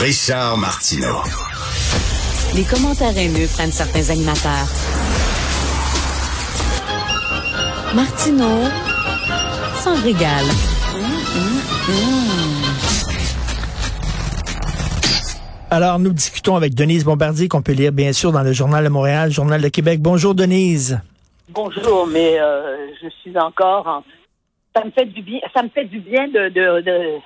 Richard Martineau. Les commentaires haineux prennent certains animateurs. Martineau s'en régale. Alors, nous discutons avec Denise Bombardier, qu'on peut lire bien sûr dans le Journal de Montréal, Journal de Québec. Bonjour Denise. Bonjour, mais euh, je suis encore en... Ça me fait du bien, ça me fait du bien de de, de,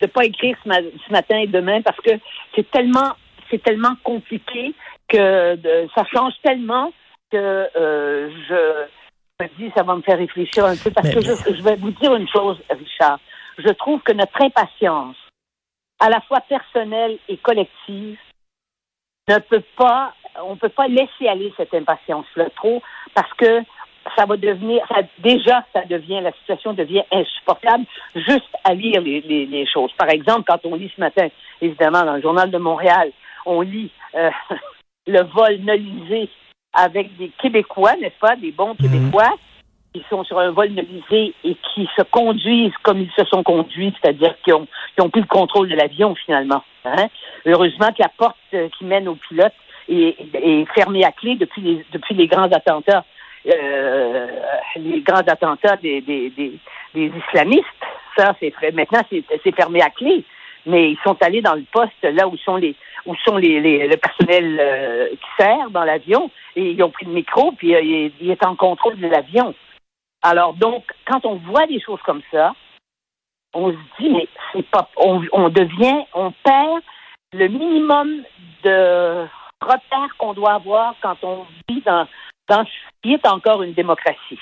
de pas écrire ce, ce, matin et demain parce que c'est tellement c'est tellement compliqué que de, ça change tellement que euh, je me dis ça va me faire réfléchir un peu parce que Je, je vais vous dire une chose, Richard. Je trouve que notre impatience, à la fois personnelle et collective, ne peut pas, on peut pas laisser aller cette impatience-là trop parce que ça va devenir, ça, déjà, ça devient, la situation devient insupportable juste à lire les, les, les, choses. Par exemple, quand on lit ce matin, évidemment, dans le Journal de Montréal, on lit euh, le vol nolisé avec des Québécois, n'est-ce pas, des bons Québécois, qui sont sur un vol nolisé et qui se conduisent comme ils se sont conduits, c'est-à-dire qui ont, qui ont pris le contrôle de l'avion finalement. Hein? Heureusement que la porte euh, qui mène au pilote est, est fermée à clé depuis les, depuis les grands attentats euh, les grands attentats des, des, des, islamistes. Ça, c'est maintenant c'est fermé à clé. Mais ils sont allés dans le poste là où sont les où sont les, le personnel euh, qui sert dans l'avion et ils ont pris le micro puis euh, il, il, est en contrôle de l'avion. Alors donc quand on voit des choses comme ça, on se dit mais c'est pas on, on devient on perd le minimum de repères qu'on doit avoir quand on vit dans dans ce qui est encore une démocratie.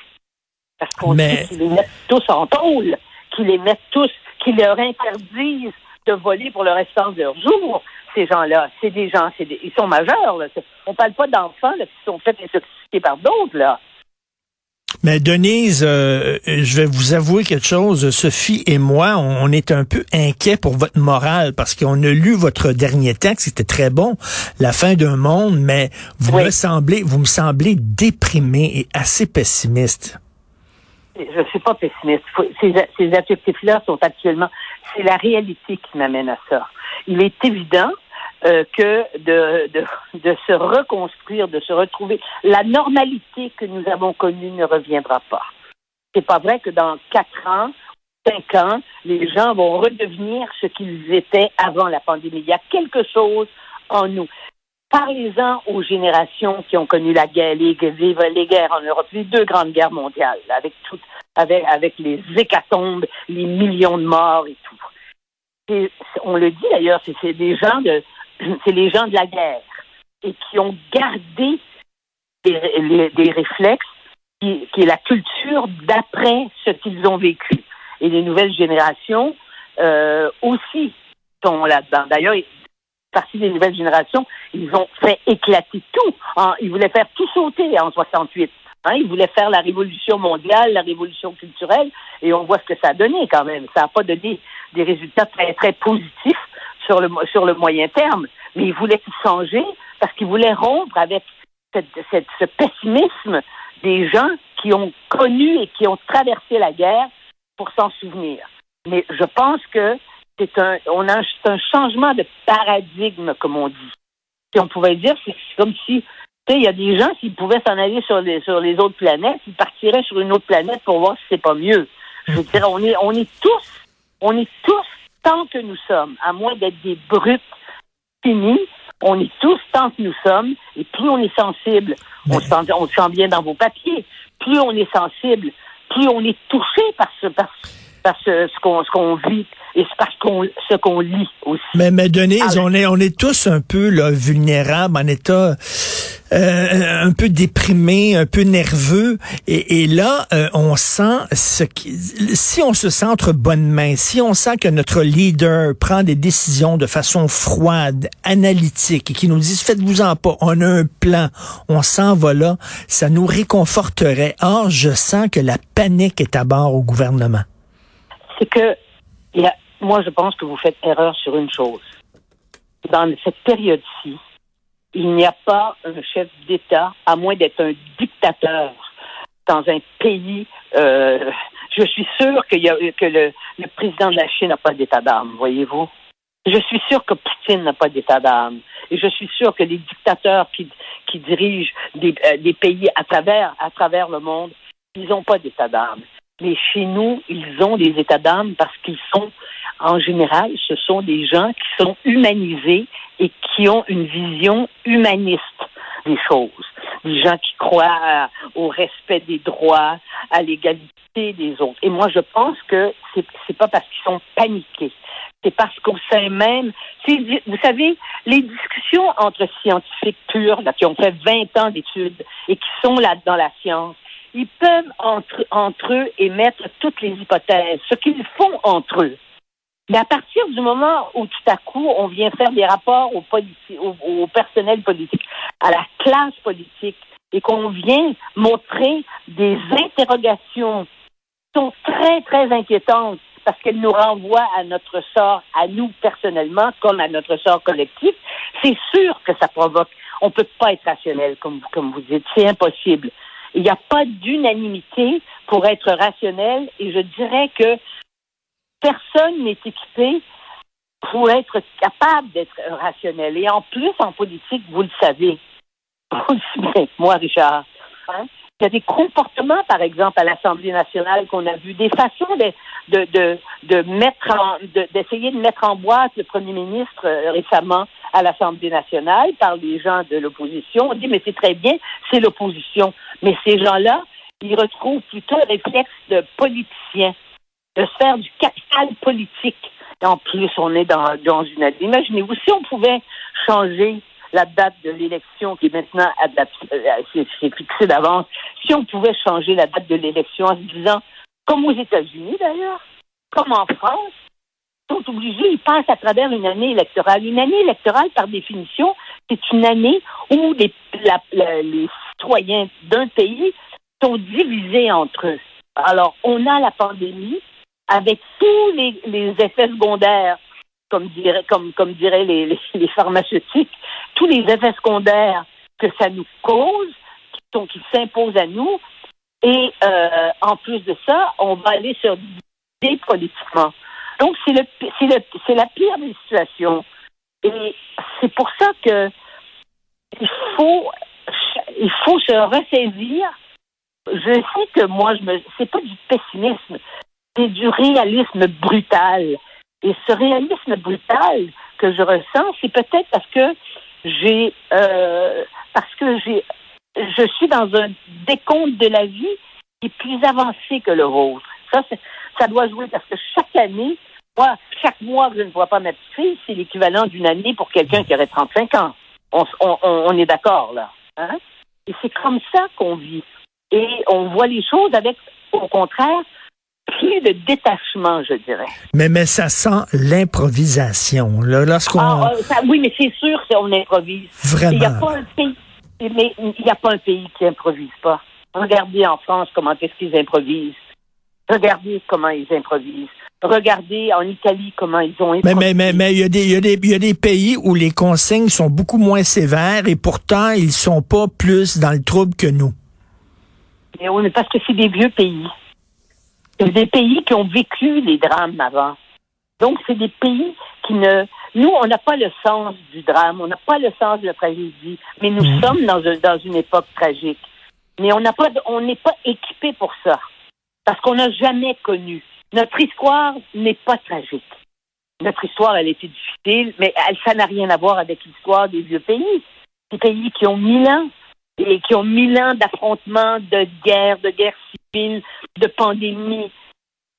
Parce qu'on Mais... qu'ils les mettent tous en tôle, qu'ils les mettent tous, qu'ils leur interdisent de voler pour le restant de leur jour. Ces gens-là, c'est des gens, c'est des, ils sont majeurs. Là. On parle pas d'enfants qui sont faits intoxiqués par d'autres. là. Mais Denise, euh, je vais vous avouer quelque chose. Sophie et moi, on, est un peu inquiets pour votre morale parce qu'on a lu votre dernier texte, c'était très bon, La fin d'un monde, mais vous Oui. me semblez, vous me semblez déprimé et assez pessimiste. Je ne suis pas pessimiste. Ces, ces adjectifs-là sont actuellement, c'est la réalité qui m'amène à ça. Il est évident euh, que de, de, de se reconstruire, de se retrouver, la normalité que nous avons connue ne reviendra pas. C'est pas vrai que dans quatre ans, cinq ans, les gens vont redevenir ce qu'ils étaient avant la pandémie. Il y a quelque chose en nous. Parlez-en aux générations qui ont connu la guerre, les, les, les guerres en Europe, les deux grandes guerres mondiales, avec tout, avec, les hécatombes, les millions de morts et tout. Et on le dit d'ailleurs, c'est des gens de, c'est les gens de la guerre et qui ont gardé des, réflexes qui, est la culture d'après ce qu'ils ont vécu. Et les nouvelles générations euh, aussi sont là-dedans. D'ailleurs, partie des nouvelles générations, ils ont fait éclater tout. Ils voulaient faire tout sauter en 68. Hein, ils voulaient faire la révolution mondiale, la révolution culturelle, et on voit ce que ça a donné quand même. Ça n'a pas donné des résultats très, très positifs sur le, sur le moyen terme. Mais ils voulaient tout changer parce qu'ils voulaient rompre avec cette, ce pessimisme des gens qui ont connu et qui ont traversé la guerre pour s'en souvenir. Mais je pense que c'est un, on a changement de paradigme, comme on dit. Si on pouvait dire, c'est comme si, tu sais, il y a des gens, s'ils pouvaient s'en aller sur les, sur les autres planètes, ils partiraient sur une autre planète pour voir si c'est pas mieux. Je veux dire, on est, on est tous, on est tous, tant que nous sommes, à moins d'être des brutes finis, on est tous tant que nous sommes, et plus on est sensible, on, se sent, on se sent bien dans vos papiers, plus on est sensible, plus on est touché par ce, par, par ce, ce qu'on, ce qu'on vit et c'est parce qu'on, ce qu'on lit aussi. Mais, mais Denise, Ah, on est on est tous un peu là, vulnérables, en état euh, un peu déprimé, un peu nerveux. Et, et là, euh, on sent ce qui, si on se sent entre bonnes mains, si on sent que notre leader prend des décisions de façon froide, analytique, et qui nous dit faites-vous-en pas, on a un plan, on s'en va là, ça nous réconforterait. Or, je sens que la panique est à bord au gouvernement. C'est que, moi, je pense que vous faites erreur sur une chose. Dans cette période-ci, il n'y a pas un chef d'État, à moins d'être un dictateur dans un pays. Euh, je suis sûr que le, le président de la Chine n'a pas d'état d'âme, voyez-vous? Je suis sûr que Poutine n'a pas d'état d'âme. Et je suis sûr que les dictateurs qui, qui dirigent des, euh, des pays à travers, à travers le monde, ils n'ont pas d'état d'âme. Mais chez nous, ils ont des états d'âme parce qu'ils sont, en général, ce sont des gens qui sont humanisés et qui ont une vision humaniste des choses. Des gens qui croient au respect des droits, à l'égalité des autres. Et moi, je pense que c'est, c'est pas parce qu'ils sont paniqués. C'est parce qu'au sein même, vous savez, les discussions entre scientifiques purs, là, qui ont fait 20 ans d'études et qui sont là dans la science, ils peuvent entre, entre eux émettre toutes les hypothèses, ce qu'ils font entre eux. Mais à partir du moment où tout à coup on vient faire des rapports au, personnel politique, à la classe politique, et qu'on vient montrer des interrogations qui sont très, très inquiétantes parce qu'elles nous renvoient à notre sort, à nous personnellement, comme à notre sort collectif, c'est sûr que ça provoque. On ne peut pas être rationnel, comme, comme vous dites. C'est impossible. Il n'y a pas d'unanimité pour être rationnel et je dirais que personne n'est équipé pour être capable d'être rationnel. Et en plus, en politique, vous le savez, moi, Richard, hein, il y a des comportements, par exemple, à l'Assemblée nationale qu'on a vu, des façons de, de, de, mettre en, d'essayer de, mettre en boîte le premier ministre euh, récemment à l'Assemblée nationale par les gens de l'opposition. On dit, mais c'est très bien, c'est l'opposition. Mais ces gens-là, ils retrouvent plutôt un réflexe de politicien, de faire du capital politique. en plus, on est dans, dans une... Imaginez-vous, si on pouvait changer la date de l'élection qui est maintenant euh, fixée d'avance, si on pouvait changer la date de l'élection en se disant, comme aux États-Unis d'ailleurs, comme en France, ils sont obligés, ils passent à travers une année électorale. Une année électorale, par définition, c'est une année où les, citoyens d'un pays sont divisés entre eux. Alors, on a la pandémie avec tous les effets secondaires, comme dirait, comme, comme diraient les, pharmaceutiques, tous les effets secondaires que ça nous cause, qui, qui s'imposent à nous. Et euh, en plus de ça, on va aller sur des politiquement. Donc, c'est le, c'est la pire des situations. Et c'est pour ça que il faut, il faut se ressaisir. Je sais que moi, je me, c'est pas du pessimisme, c'est du réalisme brutal. Et ce réalisme brutal que je ressens, c'est peut-être parce que j'ai, euh, parce que j'ai, je suis dans un décompte de la vie qui est plus avancé que le vôtre. Ça, ça doit jouer parce que chaque année, moi, chaque mois que je ne vois pas ma petite fille, c'est l'équivalent d'une année pour quelqu'un qui aurait 35 ans. On, on, est d'accord, là. Hein? Et c'est comme ça qu'on vit. Et on voit les choses avec, au contraire, plus de détachement, je dirais. Mais, mais ça sent l'improvisation. Lorsqu'on... Ah, ah, oui, mais c'est sûr qu'on improvise. Vraiment. Il n'y a pas un pays, mais il n'y a pas un pays qui improvise pas. Regardez en France comment est-ce qu'ils improvisent. Regardez comment ils improvisent. Regardez en Italie comment ils ont improvisé. Mais, mais, mais, il, y a des, il, y a des, il y a des pays où les consignes sont beaucoup moins sévères et pourtant ils sont pas plus dans le trouble que nous. Mais oui, mais parce que c'est des vieux pays. C'est des pays qui ont vécu les drames avant. Donc, c'est des pays qui ne. Nous, on n'a pas le sens du drame, on n'a pas le sens de la tragédie, mais nous mhm. sommes dans, dans une époque tragique. Mais on n'a pas, on n'est pas équipé pour ça, parce qu'on n'a jamais connu. Notre histoire n'est pas tragique. Notre histoire, elle était difficile, mais elle, ça n'a rien à voir avec l'histoire des vieux pays. Des pays qui ont mille ans, et qui ont mille ans d'affrontements, de guerres, de guerres civiles de pandémie.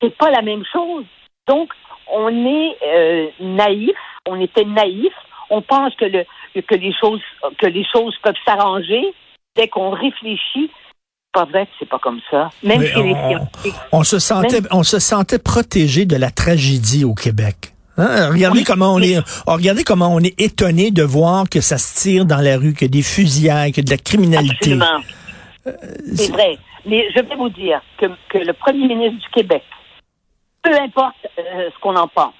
C'est pas la même chose. Donc, on est euh, naïf, on était naïf, on pense que, le, que, les, choses, que les choses peuvent s'arranger dès qu'on réfléchit pas vrai que c'est pas comme ça. Même chez les. On se sentait, on se sentait protégé de la tragédie au Québec. Hein? Regardez comment on est, oh, regardez comment on est étonné de voir que ça se tire dans la rue, que des fusillades, que de la criminalité. Absolument. Euh, c'est vrai. Mais je vais vous dire que, le premier ministre du Québec, peu importe euh, ce qu'on en pense,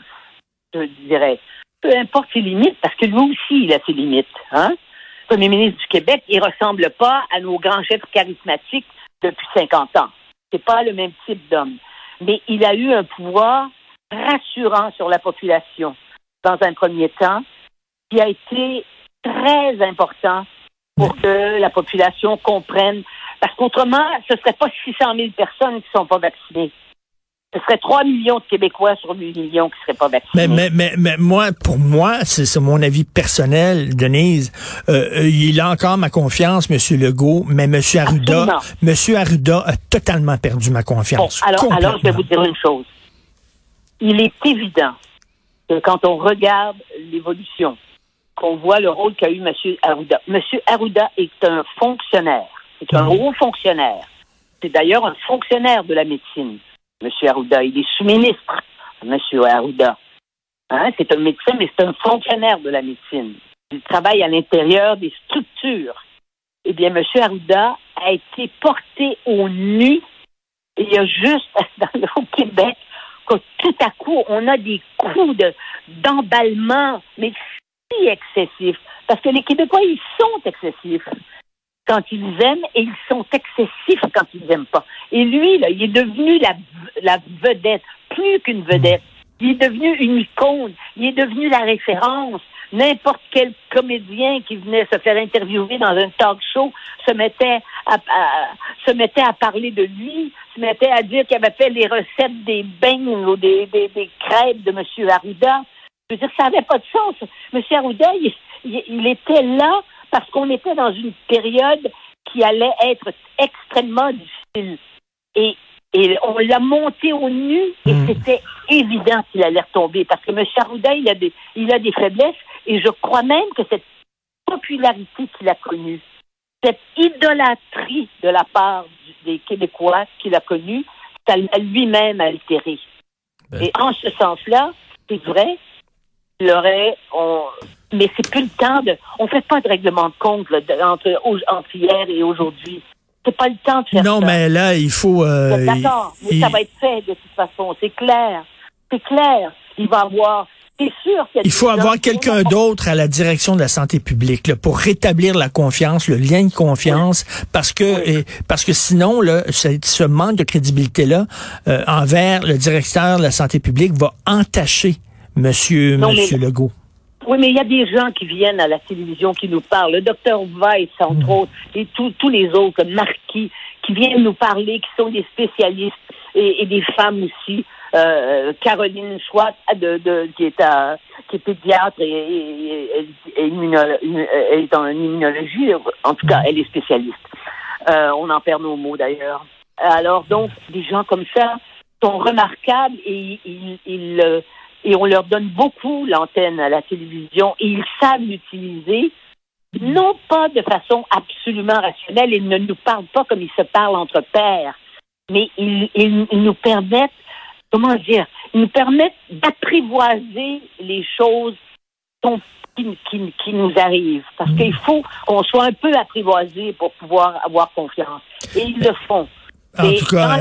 je dirais, peu importe ses limites, parce que lui aussi, il a ses limites. Hein? Le premier ministre du Québec, il ressemble pas à nos grands chefs charismatiques depuis 50 ans. C'est pas le même type d'homme. Mais il a eu un pouvoir rassurant sur la population. dans un premier temps, qui a été très important pour que la population comprenne. Parce qu'autrement, ce ne serait pas 600 000 personnes qui ne sont pas vaccinées. Ce serait 3 millions de Québécois sur 8 millions qui ne seraient pas vaccinés. Mais, mais, mais, moi, pour moi, c'est mon avis personnel, Denise. Euh, euh, il a encore ma confiance, M. Legault, mais M. Arruda, M. Arruda a totalement perdu ma confiance. alors, alors, je vais vous dire une chose. Il est évident que quand on regarde l'évolution, qu'on voit le rôle qu'a eu M. Arruda. M. Arruda est un fonctionnaire. C'est un haut fonctionnaire. C'est d'ailleurs un fonctionnaire de la médecine, M. Arruda. Il est sous-ministre, M. Arruda. Hein? C'est un médecin, mais c'est un fonctionnaire de la médecine. Il travaille à l'intérieur des structures. Eh bien, M. Arruda a été porté au nu. Il y a juste dans, au Québec que tout à coup, on a des coups d'emballement, mais si excessifs. Parce que les Québécois, ils sont excessifs quand ils aiment et ils sont excessifs quand ils n'aiment pas. Et lui, là, il est devenu la, la vedette, plus qu'une vedette. Il est devenu une icône. Il est devenu la référence. N'importe quel comédien qui venait se faire interviewer dans un talk show se mettait à, se mettait à parler de lui, se mettait à dire qu'il avait fait les recettes des beignes ou des, des, des crêpes de M. Arruda. Je veux dire, ça n'avait pas de sens. M. Arruda, il, était là parce qu'on était dans une période qui allait être extrêmement difficile. Et, et on l'a monté au nu et hmm. c'était évident qu'il allait retomber parce que M. Arruda, il a, des, il a des faiblesses et je crois même que cette popularité qu'il a connue, cette idolâtrie de la part des Québécois qu'il a connue, ça l'a lui-même altéré. Ben. Et en ce sens-là, c'est vrai, il aurait, on, mais c'est plus le temps de, on fait pas de règlement de compte entre, entre hier et aujourd'hui. C'est pas le temps de faire non, mais là, il faut. Euh, D'accord, mais ça va être fait de toute façon. C'est clair. C'est clair. Il va avoir c'est sûr Il faut avoir quelqu'un d'autre à la direction de la santé publique là, pour rétablir la confiance, le lien de confiance, parce que parce que sinon là, ce, manque de crédibilité là euh, envers le directeur de la santé publique va entacher Monsieur, Monsieur Legault. Oui, mais il y a des gens qui viennent à la télévision qui nous parlent. Le docteur Weiss, entre hmm. autres, et tous les autres, Marquis, qui viennent nous parler, qui sont des spécialistes, et, des femmes aussi. Euh, Caroline Schwartz, de, de, qui, est à, qui est pédiatre et, et, elle est en immunologie. En tout cas, elle est spécialiste. Euh, on en perd nos mots d'ailleurs. Alors donc, des gens comme ça sont remarquables et ils, ils, euh, et on leur donne beaucoup l'antenne à la télévision et ils savent l'utiliser, non pas de façon absolument rationnelle, ils ne nous parlent pas comme ils se parlent entre pairs, mais ils, ils, nous permettent, comment dire, ils nous permettent d'apprivoiser les choses qui, qui, qui, nous arrivent. Parce qu'il faut qu'on soit un peu apprivoisé pour pouvoir avoir confiance. Et ils le font. En tout cas,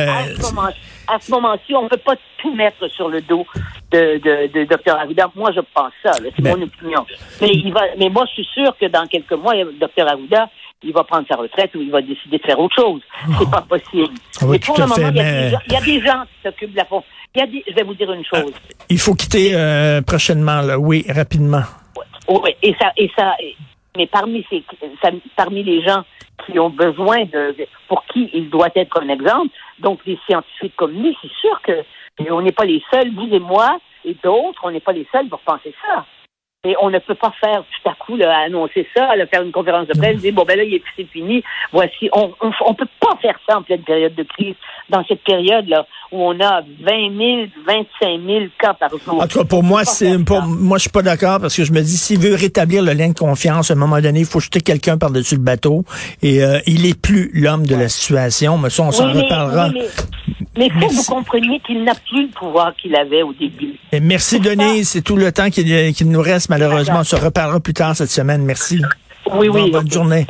à ce moment-ci, on ne peut pas tout mettre sur le dos de, de, de Dr. Arruda. Moi, je pense ça. C'est mon opinion. Mais, il va, mais moi, je suis sûr que dans quelques mois, Dr. Arruda, il va prendre sa retraite ou il va décider de faire autre chose. C'est pas possible. Ah mais pour le moment, il, y a des gens qui s'occupent de la fond. Il y a des, je vais vous dire une chose. il faut quitter euh, prochainement, là. oui, rapidement. Oui, et ça, et ça, mais parmi ces, parmi les gens qui ont besoin de, pour qui il doit être un exemple. Donc, les scientifiques comme nous, c'est sûr que on n'est pas les seuls, vous et moi et d'autres, on n'est pas les seuls pour penser ça. Et on ne peut pas faire tout à coup là, annoncer ça, là, faire une conférence de presse, dire bon ben là c'est fini. Voici, on, on, on peut pas faire ça en pleine période de crise. Dans cette période là où on a 20 000, 25 000 cas par jour. En tout cas, pour moi, c'est pour moi je suis pas d'accord parce que je me dis s'il veut rétablir le lien de confiance, à un moment donné, il faut jeter quelqu'un par dessus le bateau et euh, il est plus l'homme de la situation. Mais ça, on s'en reparlera. Mais il faut que vous compreniez qu'il n'a plus le pouvoir qu'il avait au début? Et merci, Denise. C'est tout le temps qu'il nous reste, malheureusement. On se reparlera plus tard cette semaine. Merci. Oui, oui. bonne journée.